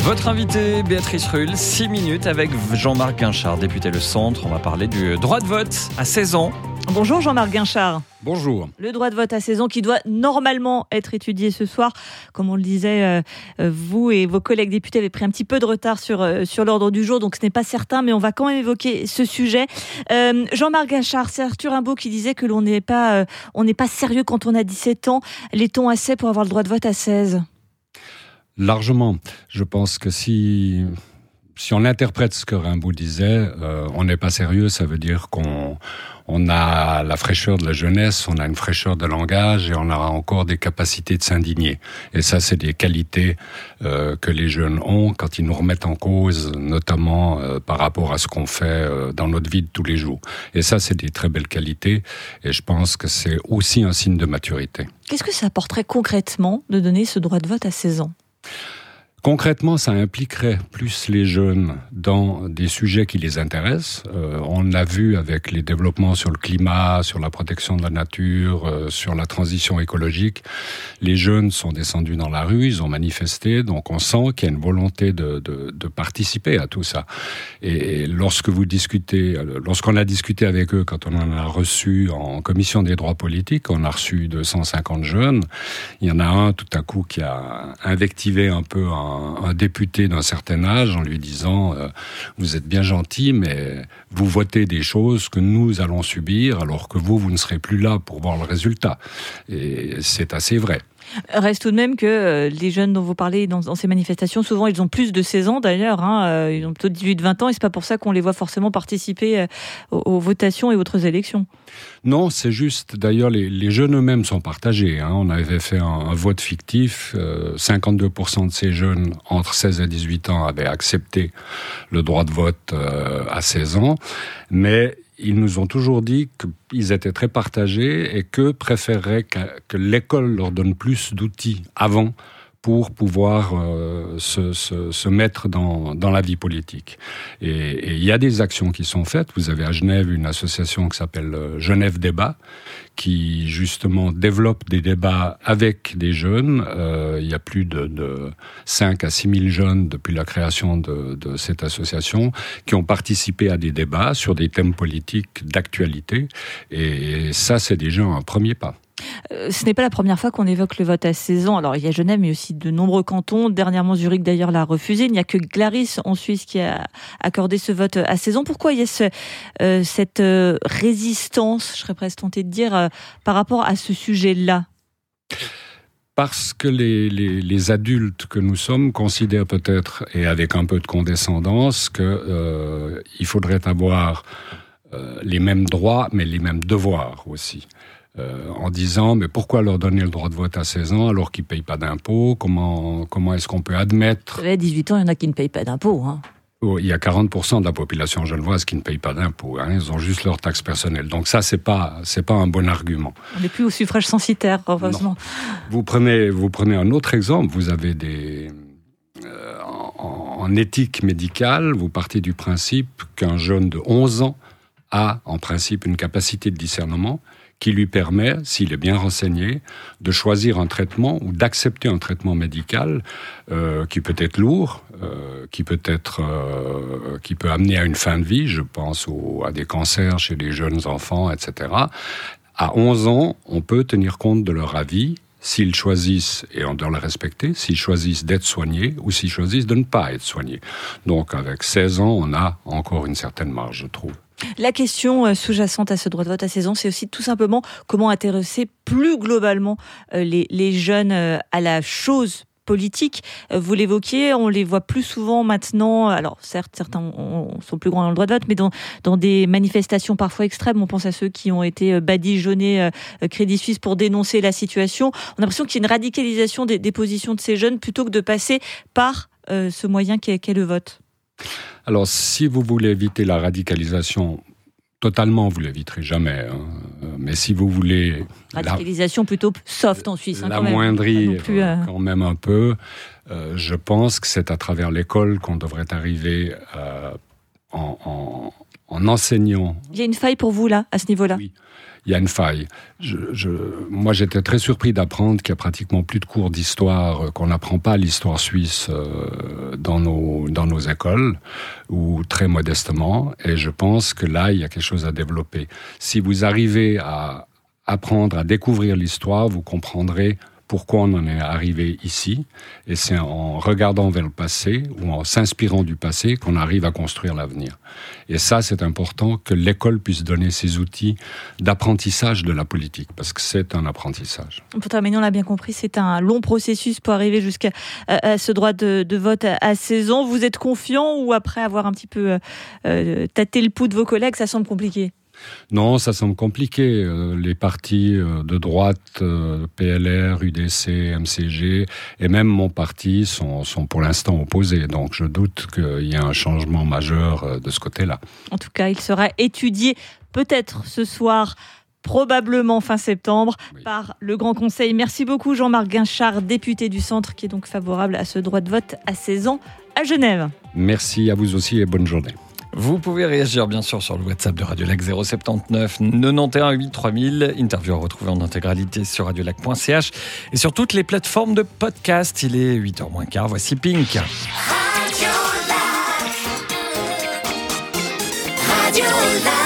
Votre invité, Béatrice Rull, 6 minutes avec Jean-Marc Guinchard, député Le Centre. On va parler du droit de vote à 16 ans. Bonjour Jean-Marc Guinchard. Bonjour. Le droit de vote à 16 ans qui doit normalement être étudié ce soir. Comme on le disait, euh, euh, vous et vos collègues députés avez pris un petit peu de retard sur, euh, sur l'ordre du jour, donc ce n'est pas certain, mais on va quand même évoquer ce sujet. Jean-Marc Guinchard, c'est Arthur Rimbaud qui disait que l'on n'est pas, on n'est pas sérieux quand on a 17 ans. L'est-on assez pour avoir le droit de vote à 16 Largement. Je pense que si, si on interprète ce que Rimbaud disait, euh, on n'est pas sérieux, ça veut dire qu'on on a la fraîcheur de la jeunesse, on a une fraîcheur de langage et on a encore des capacités de s'indigner. Et ça, c'est des qualités euh, que les jeunes ont quand ils nous remettent en cause, notamment euh, par rapport à ce qu'on fait euh, dans notre vie de tous les jours. Et ça, c'est des très belles qualités et je pense que c'est aussi un signe de maturité. Qu'est-ce que ça apporterait concrètement de donner ce droit de vote à 16 ans? Concrètement, ça impliquerait plus les jeunes dans des sujets qui les intéressent. Euh, on l'a vu avec les développements sur le climat, sur la protection de la nature, euh, sur la transition écologique. Les jeunes sont descendus dans la rue, ils ont manifesté, donc on sent qu'il y a une volonté de, participer à tout ça. Et, lorsque vous discutez, euh, lorsqu'on a discuté avec eux, quand on en a reçu en commission des droits politiques, on a reçu 250 jeunes. Il y en a un tout à coup qui a invectivé un peu un député d'un certain âge en lui disant euh, Vous êtes bien gentil, mais vous votez des choses que nous allons subir, alors que vous, vous ne serez plus là pour voir le résultat. Et c'est assez vrai. Reste tout de même que euh, les jeunes dont vous parlez dans, ces manifestations, souvent ils ont plus de 16 ans d'ailleurs, hein, euh, ils ont plutôt 18-20 ans, et c'est pas pour ça qu'on les voit forcément participer euh, aux, votations et autres élections. Non, c'est juste, d'ailleurs les, jeunes eux-mêmes sont partagés. Hein. On avait fait un, vote fictif, 52% de ces jeunes entre 16 et 18 ans avaient accepté le droit de vote à 16 ans, mais ils nous ont toujours dit qu'ils étaient très partagés et que préféreraient que, l'école leur donne plus d'outils avant pour pouvoir euh, se, se, se, mettre dans, dans, la vie politique. Et il y a des actions qui sont faites. Vous avez à Genève une association qui s'appelle euh, Genève Débat, qui justement développe des débats avec des jeunes. Euh, il y a plus de, de 5 à 6 000 jeunes depuis la création de, de cette association qui ont participé à des débats sur des thèmes politiques d'actualité. Et ça, c'est déjà un premier pas. Euh, ce n'est pas la première fois qu'on évoque le vote à 16 ans. Alors, il y a Genève, mais aussi de nombreux cantons. Dernièrement, Zurich, d'ailleurs, l'a refusé. Il n'y a que Glaris, en Suisse, qui a accordé ce vote à 16 ans. Pourquoi il y a euh, cette euh, résistance, je serais presque tenté de dire, par rapport à ce sujet-là? Parce que les, adultes que nous sommes considèrent peut-être, et avec un peu de condescendance, qu'il faudrait avoir les mêmes droits, mais les mêmes devoirs aussi. Euh, en disant mais pourquoi leur donner le droit de vote à 16 ans alors qu'ils ne payent pas d'impôts? Comment, comment est-ce qu'on peut admettre? À 18 ans, il y en a qui ne payent pas d'impôts. Hein. Oh, il y a 40% de la population genevoise qui ne paye pas d'impôts. Hein. Ils ont juste leur taxe personnelle. Donc ça, c'est pas c'est pas un bon argument. On n'est plus au suffrage censitaire, heureusement. Vous prenez vous prenez un autre exemple. Vous avez des euh, en, en, éthique médicale, vous partez du principe qu'un jeune de 11 ans a en principe une capacité de discernement qui lui permet, s'il est bien renseigné, de choisir un traitement ou d'accepter un traitement médical euh, qui peut être lourd, euh, qui peut être, euh, qui peut amener à une fin de vie. Je pense à des cancers chez les jeunes enfants, etc. À 11 ans, on peut tenir compte de leur avis s'ils choisissent, et on doit le respecter, s'ils choisissent d'être soignés ou s'ils choisissent de ne pas être soignés. Donc avec 16 ans, on a encore une certaine marge, je trouve. La question euh, sous-jacente à ce droit de vote à 16 ans, c'est aussi tout simplement comment intéresser plus globalement euh, les, jeunes euh, à la chose politique. Vous l'évoquiez, on les voit plus souvent maintenant. Alors certes, certains sont plus grands dans le droit de vote, mais dans, dans des manifestations parfois extrêmes. On pense à ceux qui ont été badigeonnés Crédit Suisse pour dénoncer la situation. On a l'impression qu'il y a une radicalisation des, positions de ces jeunes plutôt que de passer par ce moyen qu'est le vote. Alors, si vous voulez éviter la radicalisation, totalement, vous l'éviterez jamais. Hein. Mais si vous voulez... Radicalisation plutôt soft en Suisse. Hein, la moindrie, euh, quand même un peu. Euh, je pense que c'est à travers l'école qu'on devrait arriver euh, en, en enseignant. Il y a une faille pour vous là, à ce niveau-là? Oui il y a une faille. Je, je, moi, j'étais très surpris d'apprendre qu'il y a pratiquement plus de cours d'histoire, euh, qu'on n'apprend pas l'histoire suisse euh, dans, nos, dans nos écoles, ou très modestement. Et je pense que là, il y a quelque chose à développer. Si vous arrivez à apprendre à découvrir l'histoire, vous comprendrez pourquoi on en est arrivé ici. Et c'est en regardant vers le passé ou en s'inspirant du passé qu'on arrive à construire l'avenir. Et ça, c'est important que l'école puisse donner ses outils d'apprentissage de la politique, parce que c'est un apprentissage. Pour terminer, on l'a bien compris, c'est un long processus pour arriver jusqu'à ce droit de, vote à 16 ans. Vous êtes confiant ou après avoir un petit peu euh, tâté le pouls de vos collègues, ça semble compliqué? Non, ça semble compliqué. Euh, les partis euh, de droite, euh, PLR, UDC, MCG, et même mon parti sont, sont pour l'instant opposés. Donc je doute qu'il y ait un changement majeur de ce côté-là. En tout cas, il sera étudié peut-être ce soir probablement fin septembre par le Grand Conseil. Merci beaucoup Jean-Marc Guinchard, député du Centre, qui est donc favorable à ce droit de vote à 16 ans à Genève. Merci à vous aussi et bonne journée. Vous pouvez réagir bien sûr sur le WhatsApp de Radio Lac 079 91 8 3000. Interview à retrouver en intégralité sur radiolac.ch et sur toutes les plateformes de podcast. Il est 8h moins quart. Voici Pink. Radio Lac. Radio Lac.